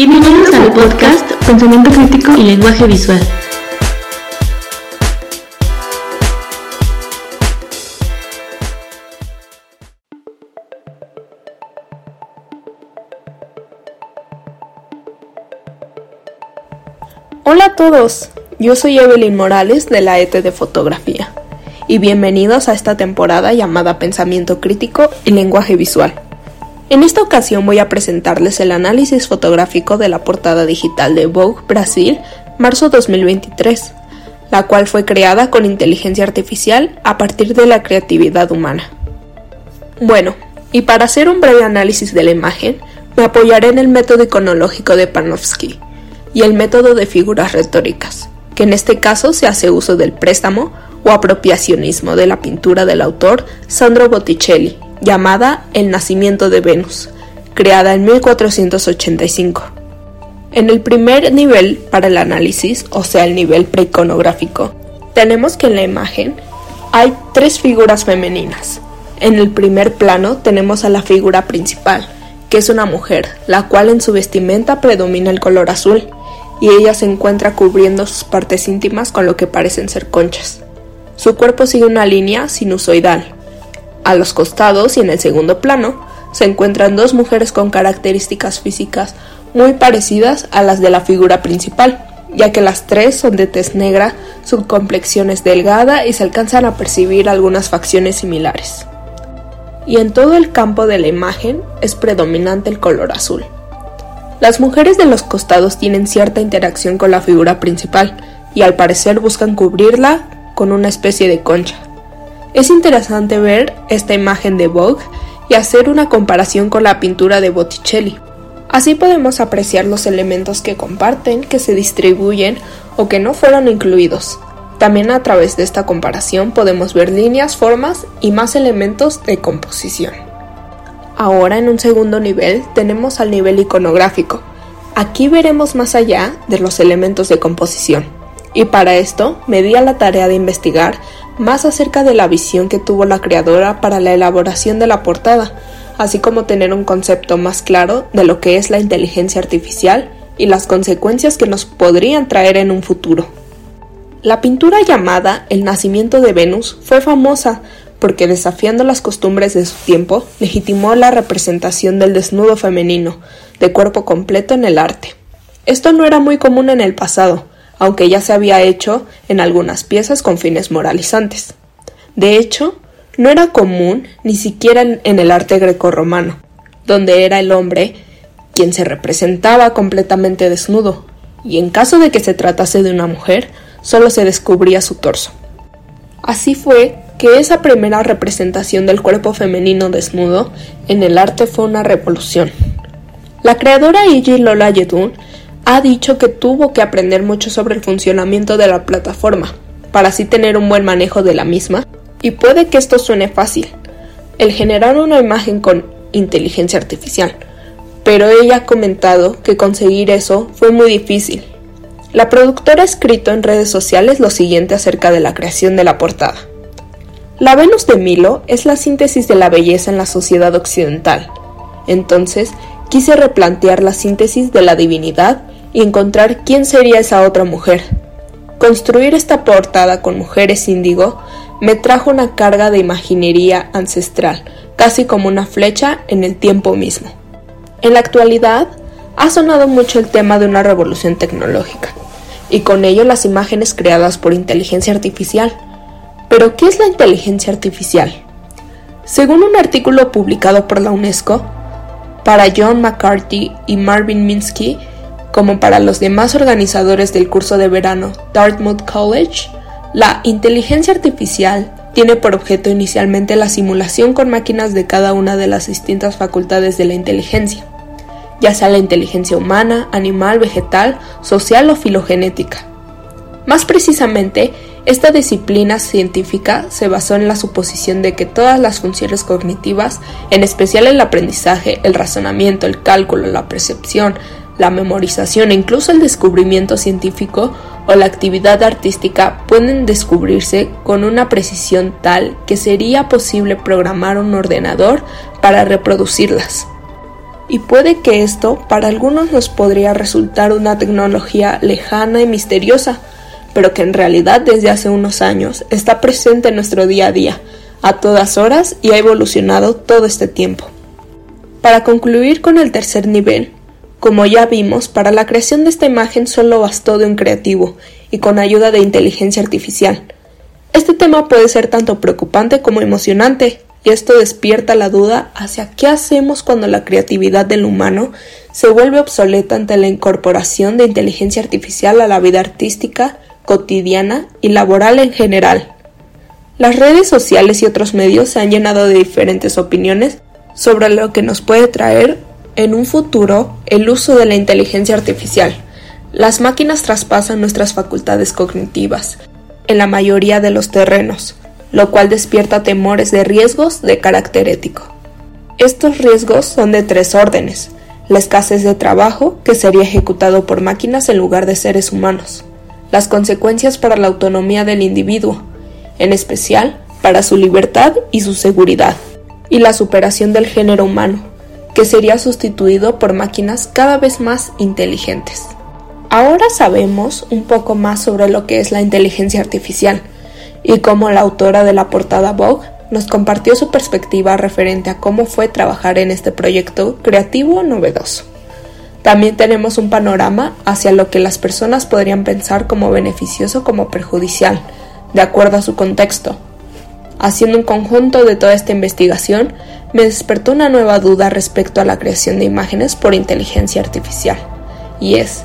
Bienvenidos al podcast Pensamiento Crítico y Lenguaje Visual. Hola a todos, yo soy Evelyn Morales de la ET de Fotografía y bienvenidos a esta temporada llamada Pensamiento Crítico y Lenguaje Visual. En esta ocasión voy a presentarles el análisis fotográfico de la portada digital de Vogue Brasil, marzo 2023, la cual fue creada con inteligencia artificial a partir de la creatividad humana. Bueno, y para hacer un breve análisis de la imagen, me apoyaré en el método iconológico de Panofsky y el método de figuras retóricas, que en este caso se hace uso del préstamo o apropiacionismo de la pintura del autor Sandro Botticelli llamada El nacimiento de Venus, creada en 1485. En el primer nivel para el análisis, o sea el nivel preiconográfico, tenemos que en la imagen hay tres figuras femeninas. En el primer plano tenemos a la figura principal, que es una mujer, la cual en su vestimenta predomina el color azul, y ella se encuentra cubriendo sus partes íntimas con lo que parecen ser conchas. Su cuerpo sigue una línea sinusoidal, a los costados y en el segundo plano se encuentran dos mujeres con características físicas muy parecidas a las de la figura principal, ya que las tres son de tez negra, su complexión es delgada y se alcanzan a percibir algunas facciones similares. Y en todo el campo de la imagen es predominante el color azul. Las mujeres de los costados tienen cierta interacción con la figura principal y al parecer buscan cubrirla con una especie de concha. Es interesante ver esta imagen de Vogue y hacer una comparación con la pintura de Botticelli. Así podemos apreciar los elementos que comparten, que se distribuyen o que no fueron incluidos. También a través de esta comparación podemos ver líneas, formas y más elementos de composición. Ahora en un segundo nivel tenemos al nivel iconográfico. Aquí veremos más allá de los elementos de composición. Y para esto me di a la tarea de investigar más acerca de la visión que tuvo la creadora para la elaboración de la portada, así como tener un concepto más claro de lo que es la inteligencia artificial y las consecuencias que nos podrían traer en un futuro. La pintura llamada El nacimiento de Venus fue famosa porque desafiando las costumbres de su tiempo, legitimó la representación del desnudo femenino, de cuerpo completo en el arte. Esto no era muy común en el pasado, aunque ya se había hecho en algunas piezas con fines moralizantes. De hecho, no era común ni siquiera en, el arte grecorromano, donde era el hombre quien se representaba completamente desnudo, y en caso de que se tratase de una mujer, solo se descubría su torso. Así fue que esa primera representación del cuerpo femenino desnudo en el arte fue una revolución. La creadora Iji Lola Yedun ha dicho que tuvo que aprender mucho sobre el funcionamiento de la plataforma, para así tener un buen manejo de la misma, y puede que esto suene fácil, el generar una imagen con inteligencia artificial, pero ella ha comentado que conseguir eso fue muy difícil. La productora ha escrito en redes sociales lo siguiente acerca de la creación de la portada. La Venus de Milo es la síntesis de la belleza en la sociedad occidental. Entonces, quise replantear la síntesis de la divinidad y encontrar quién sería esa otra mujer. Construir esta portada con mujeres índigo me trajo una carga de imaginería ancestral, casi como una flecha en el tiempo mismo. En la actualidad, ha sonado mucho el tema de una revolución tecnológica, y con ello las imágenes creadas por inteligencia artificial. Pero, ¿qué es la inteligencia artificial? Según un artículo publicado por la UNESCO, para John McCarthy y Marvin Minsky, como para los demás organizadores del curso de verano Dartmouth College, la inteligencia artificial tiene por objeto inicialmente la simulación con máquinas de cada una de las distintas facultades de la inteligencia, ya sea la inteligencia humana, animal, vegetal, social o filogenética. Más precisamente, esta disciplina científica se basó en la suposición de que todas las funciones cognitivas, en especial el aprendizaje, el razonamiento, el cálculo, la percepción, la memorización e incluso el descubrimiento científico o la actividad artística pueden descubrirse con una precisión tal que sería posible programar un ordenador para reproducirlas. Y puede que esto para algunos nos podría resultar una tecnología lejana y misteriosa, pero que en realidad desde hace unos años está presente en nuestro día a día, a todas horas y ha evolucionado todo este tiempo. Para concluir con el tercer nivel, como ya vimos, para la creación de esta imagen solo bastó de un creativo y con ayuda de inteligencia artificial. Este tema puede ser tanto preocupante como emocionante, y esto despierta la duda hacia qué hacemos cuando la creatividad del humano se vuelve obsoleta ante la incorporación de inteligencia artificial a la vida artística, cotidiana y laboral en general. Las redes sociales y otros medios se han llenado de diferentes opiniones sobre lo que nos puede traer en un futuro el uso de la inteligencia artificial. Las máquinas traspasan nuestras facultades cognitivas en la mayoría de los terrenos, lo cual despierta temores de riesgos de carácter ético. Estos riesgos son de tres órdenes. La escasez de trabajo, que sería ejecutado por máquinas en lugar de seres humanos. Las consecuencias para la autonomía del individuo, en especial para su libertad y su seguridad. Y la superación del género humano, que sería sustituido por máquinas cada vez más inteligentes. Ahora sabemos un poco más sobre lo que es la inteligencia artificial, y como la autora de la portada Vogue nos compartió su perspectiva referente a cómo fue trabajar en este proyecto creativo novedoso. También tenemos un panorama hacia lo que las personas podrían pensar como beneficioso como perjudicial, de acuerdo a su contexto. Haciendo un conjunto de toda esta investigación, me despertó una nueva duda respecto a la creación de imágenes por inteligencia artificial, y es,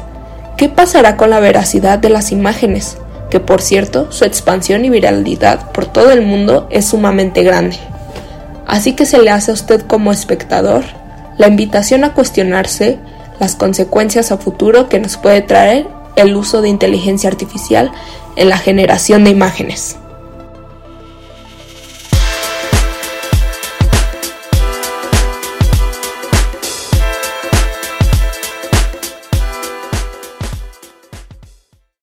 ¿qué pasará con la veracidad de las imágenes? que por cierto su expansión y viralidad por todo el mundo es sumamente grande. Así que se le hace a usted como espectador la invitación a cuestionarse las consecuencias a futuro que nos puede traer el uso de inteligencia artificial en la generación de imágenes.